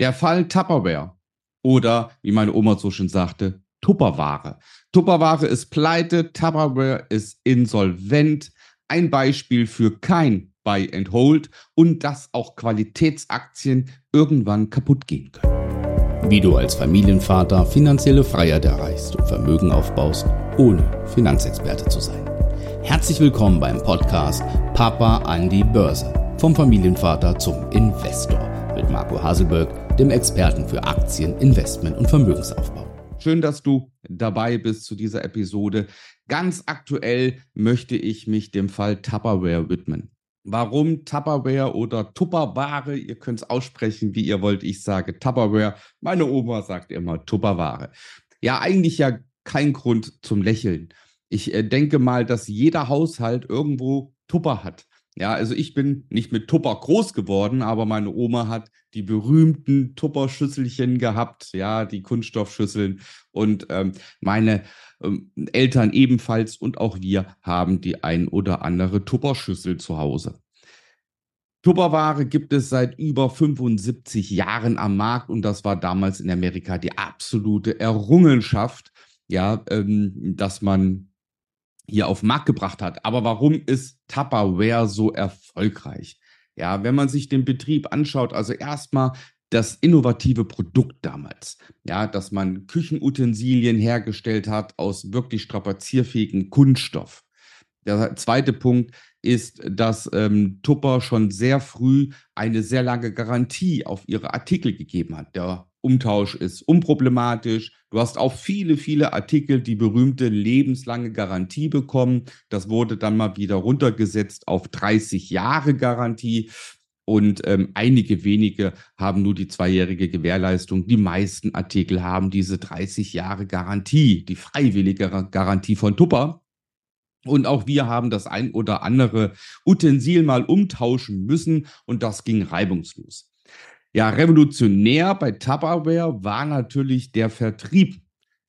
Der Fall Tupperware oder, wie meine Oma so schön sagte, Tupperware. Tupperware ist pleite, Tupperware ist insolvent. Ein Beispiel für kein Buy and Hold und dass auch Qualitätsaktien irgendwann kaputt gehen können. Wie du als Familienvater finanzielle Freiheit erreichst und Vermögen aufbaust, ohne Finanzexperte zu sein. Herzlich willkommen beim Podcast Papa an die Börse. Vom Familienvater zum Investor Marco Haselberg dem Experten für Aktien, Investment und Vermögensaufbau. Schön, dass du dabei bist zu dieser Episode. Ganz aktuell möchte ich mich dem Fall Tupperware widmen. Warum Tupperware oder Tupperware? Ihr könnt es aussprechen, wie ihr wollt. Ich sage Tupperware. Meine Oma sagt immer Tupperware. Ja, eigentlich ja kein Grund zum Lächeln. Ich äh, denke mal, dass jeder Haushalt irgendwo Tupper hat. Ja, also ich bin nicht mit Tupper groß geworden, aber meine Oma hat die berühmten Tupper-Schüsselchen gehabt, ja, die Kunststoffschüsseln. Und ähm, meine ähm, Eltern ebenfalls und auch wir haben die ein oder andere Tupper-Schüssel zu Hause. Tupperware gibt es seit über 75 Jahren am Markt und das war damals in Amerika die absolute Errungenschaft, ja, ähm, dass man hier auf den Markt gebracht hat. Aber warum ist Tupperware so erfolgreich? Ja, wenn man sich den Betrieb anschaut, also erstmal das innovative Produkt damals, ja, dass man Küchenutensilien hergestellt hat aus wirklich strapazierfähigen Kunststoff. Der zweite Punkt ist, dass ähm, Tupper schon sehr früh eine sehr lange Garantie auf ihre Artikel gegeben hat. Der Umtausch ist unproblematisch. Du hast auch viele, viele Artikel die berühmte lebenslange Garantie bekommen. Das wurde dann mal wieder runtergesetzt auf 30 Jahre Garantie. Und ähm, einige wenige haben nur die zweijährige Gewährleistung. Die meisten Artikel haben diese 30 Jahre Garantie, die freiwillige Garantie von Tupper. Und auch wir haben das ein oder andere Utensil mal umtauschen müssen und das ging reibungslos. Ja, revolutionär bei Tupperware war natürlich der Vertrieb.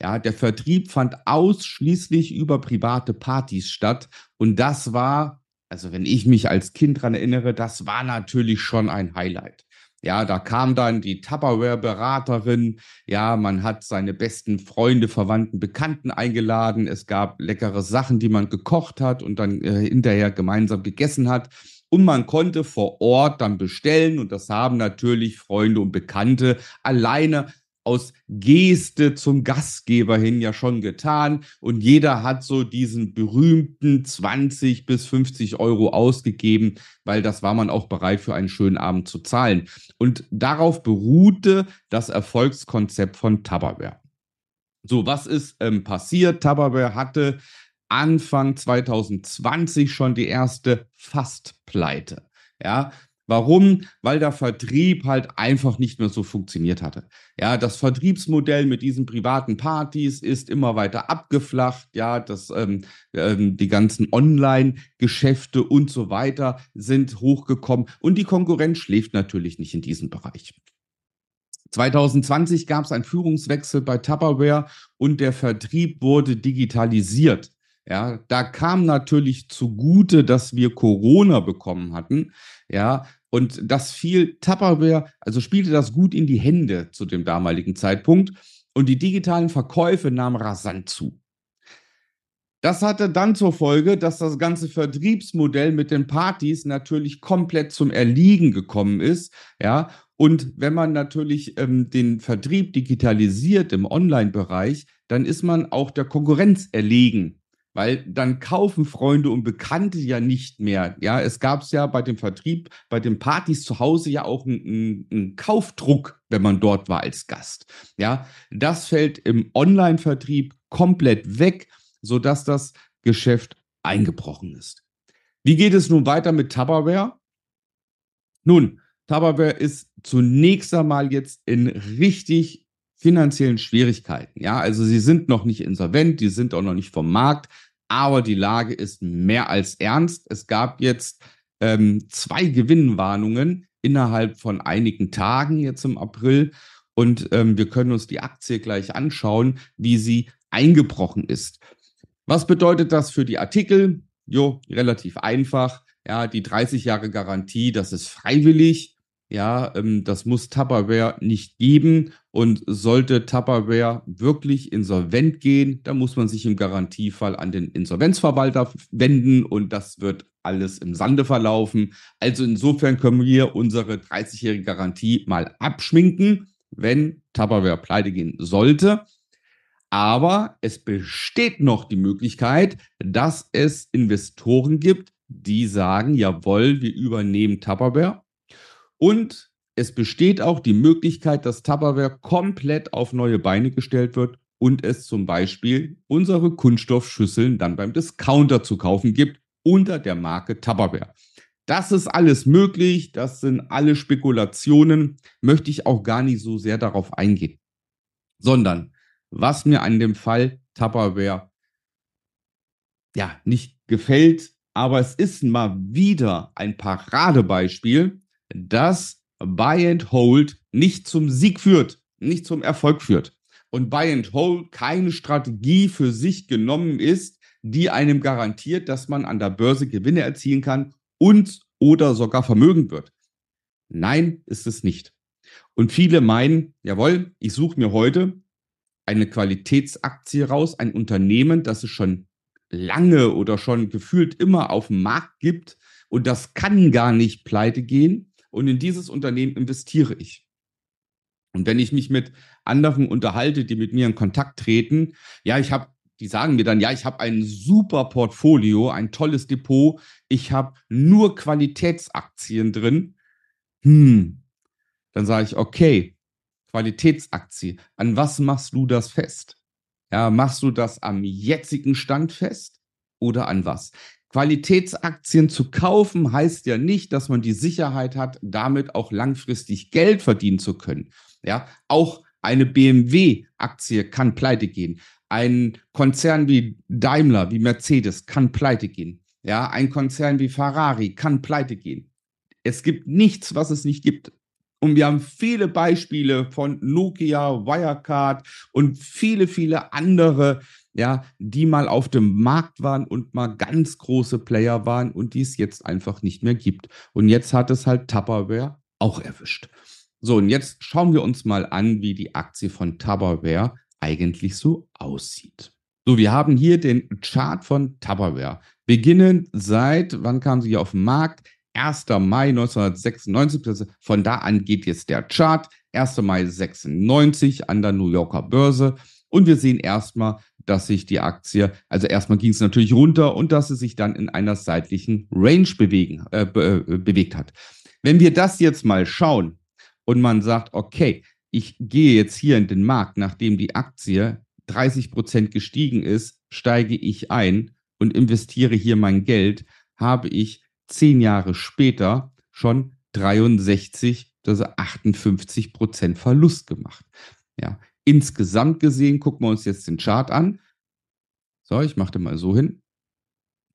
Ja, der Vertrieb fand ausschließlich über private Partys statt. Und das war, also wenn ich mich als Kind daran erinnere, das war natürlich schon ein Highlight. Ja, da kam dann die Tupperware-Beraterin. Ja, man hat seine besten Freunde, Verwandten, Bekannten eingeladen. Es gab leckere Sachen, die man gekocht hat und dann äh, hinterher gemeinsam gegessen hat. Und man konnte vor Ort dann bestellen und das haben natürlich Freunde und Bekannte alleine aus Geste zum Gastgeber hin ja schon getan. Und jeder hat so diesen berühmten 20 bis 50 Euro ausgegeben, weil das war man auch bereit für einen schönen Abend zu zahlen. Und darauf beruhte das Erfolgskonzept von Tupperware. So, was ist ähm, passiert? Tupperware hatte Anfang 2020 schon die erste Fastpleite. Ja, Warum? Weil der Vertrieb halt einfach nicht mehr so funktioniert hatte. Ja, das Vertriebsmodell mit diesen privaten Partys ist immer weiter abgeflacht. Ja, das, ähm, ähm, die ganzen Online-Geschäfte und so weiter sind hochgekommen und die Konkurrenz schläft natürlich nicht in diesem Bereich. 2020 gab es einen Führungswechsel bei Tupperware und der Vertrieb wurde digitalisiert. Ja, da kam natürlich zugute, dass wir Corona bekommen hatten. Ja, und das fiel Tupperware, also spielte das gut in die Hände zu dem damaligen Zeitpunkt. Und die digitalen Verkäufe nahmen rasant zu. Das hatte dann zur Folge, dass das ganze Vertriebsmodell mit den Partys natürlich komplett zum Erliegen gekommen ist. Ja, und wenn man natürlich ähm, den Vertrieb digitalisiert im Online-Bereich, dann ist man auch der Konkurrenz erlegen. Weil dann kaufen Freunde und Bekannte ja nicht mehr. Ja, es gab es ja bei dem Vertrieb, bei den Partys zu Hause ja auch einen, einen Kaufdruck, wenn man dort war als Gast. Ja, das fällt im Online-Vertrieb komplett weg, sodass das Geschäft eingebrochen ist. Wie geht es nun weiter mit Tupperware? Nun, Tupperware ist zunächst einmal jetzt in richtig finanziellen Schwierigkeiten. Ja, also sie sind noch nicht insolvent, die sind auch noch nicht vom Markt, aber die Lage ist mehr als ernst. Es gab jetzt ähm, zwei Gewinnwarnungen innerhalb von einigen Tagen jetzt im April und ähm, wir können uns die Aktie gleich anschauen, wie sie eingebrochen ist. Was bedeutet das für die Artikel? Jo, relativ einfach. Ja, die 30 Jahre Garantie, das ist freiwillig. Ja, ähm, das muss Tupperware nicht geben. Und sollte Tupperware wirklich insolvent gehen, dann muss man sich im Garantiefall an den Insolvenzverwalter wenden und das wird alles im Sande verlaufen. Also insofern können wir unsere 30-jährige Garantie mal abschminken, wenn Tupperware pleite gehen sollte. Aber es besteht noch die Möglichkeit, dass es Investoren gibt, die sagen, jawohl, wir übernehmen Tupperware. Und es besteht auch die Möglichkeit, dass Tupperware komplett auf neue Beine gestellt wird und es zum Beispiel unsere Kunststoffschüsseln dann beim Discounter zu kaufen gibt unter der Marke Tupperware. Das ist alles möglich, das sind alle Spekulationen, möchte ich auch gar nicht so sehr darauf eingehen, sondern was mir an dem Fall Tupperware ja nicht gefällt, aber es ist mal wieder ein Paradebeispiel, dass Buy and Hold nicht zum Sieg führt, nicht zum Erfolg führt. Und Buy and Hold keine Strategie für sich genommen ist, die einem garantiert, dass man an der Börse Gewinne erzielen kann und oder sogar vermögend wird. Nein, ist es nicht. Und viele meinen, jawohl, ich suche mir heute eine Qualitätsaktie raus, ein Unternehmen, das es schon lange oder schon gefühlt immer auf dem Markt gibt und das kann gar nicht pleite gehen und in dieses Unternehmen investiere ich. Und wenn ich mich mit anderen unterhalte, die mit mir in Kontakt treten, ja, ich habe, die sagen mir dann, ja, ich habe ein super Portfolio, ein tolles Depot, ich habe nur Qualitätsaktien drin. Hm, dann sage ich, okay, Qualitätsaktie. An was machst du das fest? Ja, machst du das am jetzigen Stand fest oder an was? Qualitätsaktien zu kaufen heißt ja nicht, dass man die Sicherheit hat, damit auch langfristig Geld verdienen zu können. Ja, auch eine BMW-Aktie kann pleite gehen. Ein Konzern wie Daimler, wie Mercedes kann pleite gehen. Ja, ein Konzern wie Ferrari kann pleite gehen. Es gibt nichts, was es nicht gibt. Und wir haben viele Beispiele von Nokia, Wirecard und viele, viele andere, ja, die mal auf dem Markt waren und mal ganz große Player waren und die es jetzt einfach nicht mehr gibt. Und jetzt hat es halt Tupperware auch erwischt. So, und jetzt schauen wir uns mal an, wie die Aktie von Tupperware eigentlich so aussieht. So, wir haben hier den Chart von Tupperware. Beginnend seit, wann kam sie hier auf den Markt? 1. Mai 1996, von da an geht jetzt der Chart, 1. Mai 96 an der New Yorker Börse. Und wir sehen erstmal, dass sich die Aktie, also erstmal ging es natürlich runter und dass sie sich dann in einer seitlichen Range bewegen, äh, be äh, bewegt hat. Wenn wir das jetzt mal schauen und man sagt, okay, ich gehe jetzt hier in den Markt, nachdem die Aktie 30 Prozent gestiegen ist, steige ich ein und investiere hier mein Geld, habe ich zehn Jahre später schon 63, also 58 Prozent Verlust gemacht. Ja, insgesamt gesehen, gucken wir uns jetzt den Chart an. So, ich mache den mal so hin.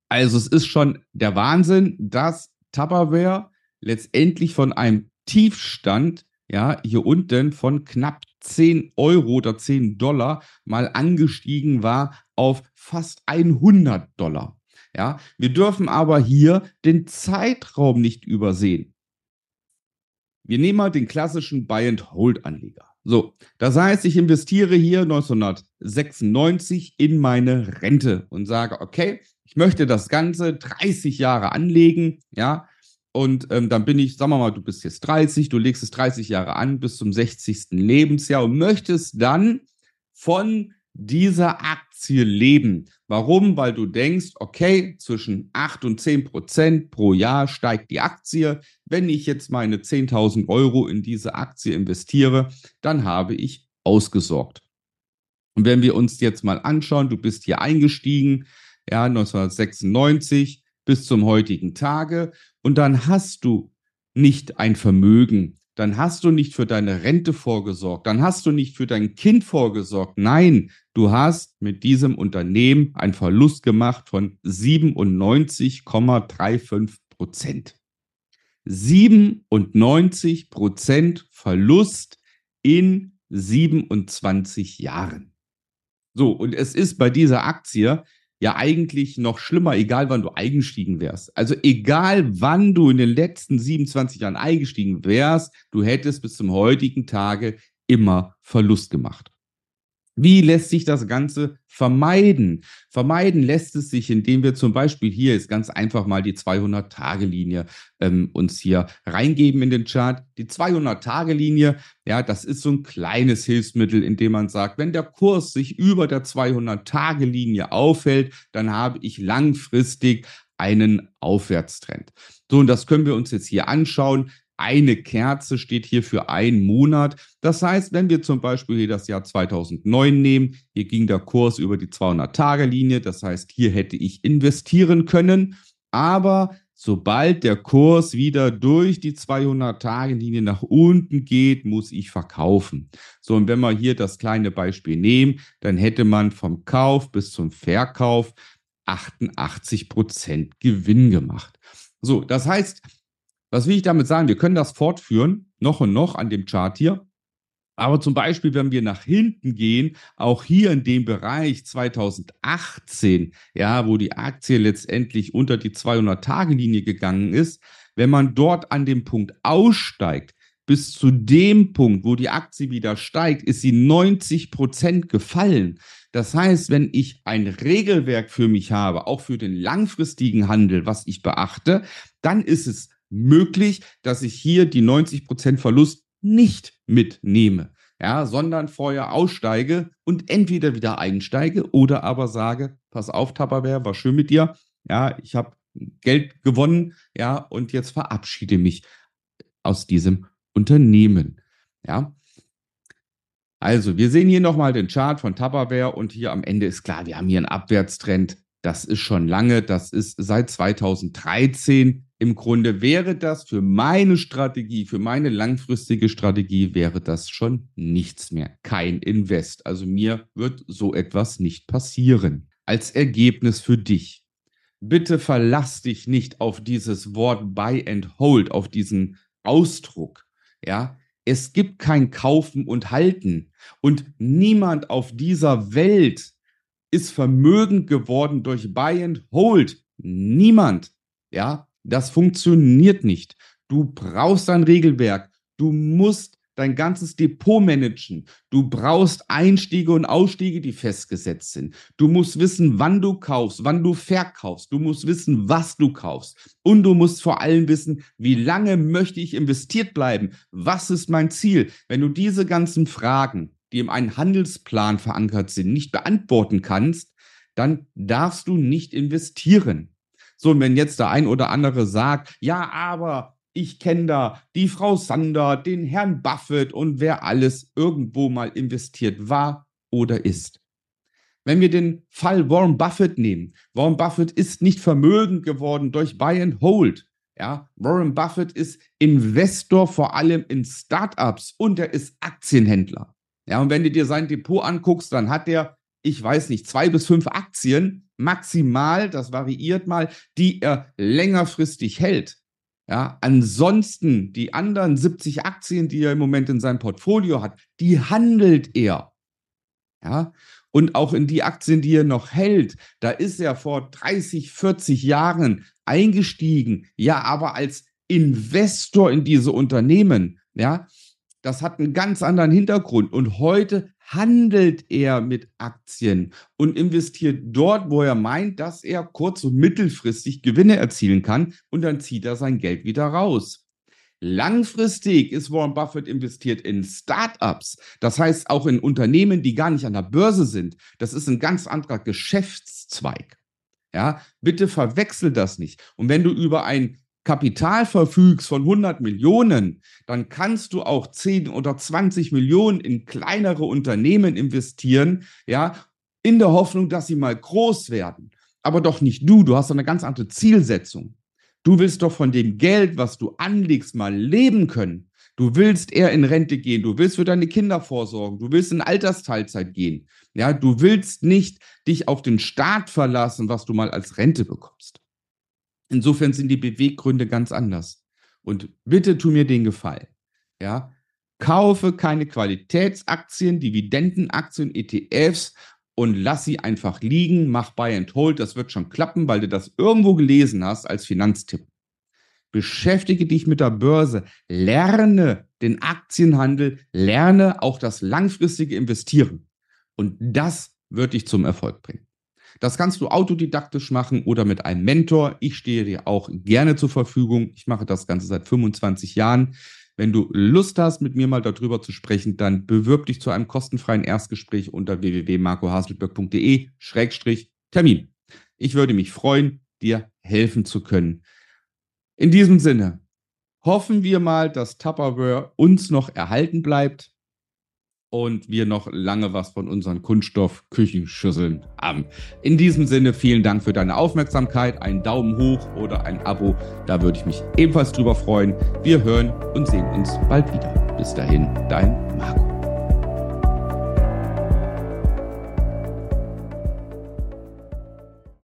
Also es ist schon der Wahnsinn, dass Tupperware letztendlich von einem Tiefstand, ja, hier unten von knapp 10 Euro oder 10 Dollar mal angestiegen war auf fast 100 Dollar. Ja, wir dürfen aber hier den Zeitraum nicht übersehen. Wir nehmen mal den klassischen Buy-and-Hold-Anleger. So, das heißt, ich investiere hier 1996 in meine Rente und sage, okay, ich möchte das Ganze 30 Jahre anlegen, ja, und ähm, dann bin ich, sagen wir mal, du bist jetzt 30, du legst es 30 Jahre an bis zum 60. Lebensjahr und möchtest dann von dieser Aktie leben. Warum? Weil du denkst, okay, zwischen 8 und 10 Prozent pro Jahr steigt die Aktie. Wenn ich jetzt meine 10.000 Euro in diese Aktie investiere, dann habe ich ausgesorgt. Und wenn wir uns jetzt mal anschauen, du bist hier eingestiegen, ja, 1996 bis zum heutigen Tage und dann hast du nicht ein Vermögen, dann hast du nicht für deine Rente vorgesorgt, dann hast du nicht für dein Kind vorgesorgt. Nein, du hast mit diesem Unternehmen einen Verlust gemacht von 97,35 Prozent. 97 Prozent Verlust in 27 Jahren. So, und es ist bei dieser Aktie ja eigentlich noch schlimmer, egal wann du eingestiegen wärst. Also egal wann du in den letzten 27 Jahren eingestiegen wärst, du hättest bis zum heutigen Tage immer Verlust gemacht. Wie lässt sich das Ganze vermeiden? Vermeiden lässt es sich, indem wir zum Beispiel hier ist ganz einfach mal die 200-Tage-Linie ähm, uns hier reingeben in den Chart. Die 200-Tage-Linie, ja, das ist so ein kleines Hilfsmittel, indem man sagt, wenn der Kurs sich über der 200-Tage-Linie aufhält, dann habe ich langfristig einen Aufwärtstrend. So, und das können wir uns jetzt hier anschauen eine Kerze steht hier für einen Monat. Das heißt, wenn wir zum Beispiel hier das Jahr 2009 nehmen, hier ging der Kurs über die 200-Tage-Linie, das heißt, hier hätte ich investieren können, aber sobald der Kurs wieder durch die 200-Tage-Linie nach unten geht, muss ich verkaufen. So, und wenn wir hier das kleine Beispiel nehmen, dann hätte man vom Kauf bis zum Verkauf 88 Prozent Gewinn gemacht. So, das heißt, was will ich damit sagen? Wir können das fortführen, noch und noch an dem Chart hier. Aber zum Beispiel, wenn wir nach hinten gehen, auch hier in dem Bereich 2018, ja, wo die Aktie letztendlich unter die 200-Tage-Linie gegangen ist, wenn man dort an dem Punkt aussteigt, bis zu dem Punkt, wo die Aktie wieder steigt, ist sie 90 Prozent gefallen. Das heißt, wenn ich ein Regelwerk für mich habe, auch für den langfristigen Handel, was ich beachte, dann ist es möglich, dass ich hier die 90% Verlust nicht mitnehme, ja, sondern vorher aussteige und entweder wieder einsteige oder aber sage, pass auf, Tupperware, war schön mit dir, ja, ich habe Geld gewonnen, ja, und jetzt verabschiede mich aus diesem Unternehmen, ja. Also, wir sehen hier nochmal den Chart von Tupperware und hier am Ende ist klar, wir haben hier einen Abwärtstrend. Das ist schon lange, das ist seit 2013 im Grunde wäre das für meine Strategie, für meine langfristige Strategie, wäre das schon nichts mehr. Kein Invest. Also mir wird so etwas nicht passieren. Als Ergebnis für dich. Bitte verlass dich nicht auf dieses Wort Buy and Hold, auf diesen Ausdruck. Ja, es gibt kein Kaufen und Halten. Und niemand auf dieser Welt ist vermögend geworden durch Buy and Hold. Niemand. Ja, das funktioniert nicht. Du brauchst ein Regelwerk. Du musst dein ganzes Depot managen. Du brauchst Einstiege und Ausstiege, die festgesetzt sind. Du musst wissen, wann du kaufst, wann du verkaufst. Du musst wissen, was du kaufst. Und du musst vor allem wissen, wie lange möchte ich investiert bleiben? Was ist mein Ziel? Wenn du diese ganzen Fragen, die in einem Handelsplan verankert sind, nicht beantworten kannst, dann darfst du nicht investieren. So, und wenn jetzt der ein oder andere sagt, ja, aber ich kenne da die Frau Sander, den Herrn Buffett und wer alles irgendwo mal investiert war oder ist. Wenn wir den Fall Warren Buffett nehmen, Warren Buffett ist nicht vermögend geworden durch Buy and Hold. Ja, Warren Buffett ist Investor vor allem in Startups und er ist Aktienhändler. Ja, und wenn du dir sein Depot anguckst, dann hat er, ich weiß nicht, zwei bis fünf Aktien maximal, das variiert mal, die er längerfristig hält. Ja, ansonsten die anderen 70 Aktien, die er im Moment in seinem Portfolio hat, die handelt er. Ja, und auch in die Aktien, die er noch hält, da ist er vor 30, 40 Jahren eingestiegen, ja, aber als Investor in diese Unternehmen, ja, das hat einen ganz anderen Hintergrund. Und heute handelt er mit Aktien und investiert dort, wo er meint, dass er kurz- und mittelfristig Gewinne erzielen kann und dann zieht er sein Geld wieder raus. Langfristig ist Warren Buffett investiert in Startups, das heißt auch in Unternehmen, die gar nicht an der Börse sind. Das ist ein ganz anderer Geschäftszweig. Ja, bitte verwechsel das nicht. Und wenn du über ein Kapital verfügst von 100 Millionen, dann kannst du auch 10 oder 20 Millionen in kleinere Unternehmen investieren, ja, in der Hoffnung, dass sie mal groß werden. Aber doch nicht du, du hast eine ganz andere Zielsetzung. Du willst doch von dem Geld, was du anlegst, mal leben können. Du willst eher in Rente gehen, du willst für deine Kinder vorsorgen, du willst in Altersteilzeit gehen. Ja, du willst nicht dich auf den Staat verlassen, was du mal als Rente bekommst. Insofern sind die Beweggründe ganz anders. Und bitte tu mir den Gefallen. Ja, kaufe keine Qualitätsaktien, Dividendenaktien, ETFs und lass sie einfach liegen, mach Buy and Hold, das wird schon klappen, weil du das irgendwo gelesen hast als Finanztipp. Beschäftige dich mit der Börse, lerne den Aktienhandel, lerne auch das langfristige Investieren. Und das wird dich zum Erfolg bringen. Das kannst du autodidaktisch machen oder mit einem Mentor. Ich stehe dir auch gerne zur Verfügung. Ich mache das Ganze seit 25 Jahren. Wenn du Lust hast, mit mir mal darüber zu sprechen, dann bewirb dich zu einem kostenfreien Erstgespräch unter www.marcohaselberg.de-termin. Ich würde mich freuen, dir helfen zu können. In diesem Sinne hoffen wir mal, dass Tupperware uns noch erhalten bleibt und wir noch lange was von unseren Kunststoff-Küchenschüsseln haben. In diesem Sinne, vielen Dank für deine Aufmerksamkeit. Einen Daumen hoch oder ein Abo, da würde ich mich ebenfalls drüber freuen. Wir hören und sehen uns bald wieder. Bis dahin, dein Marco.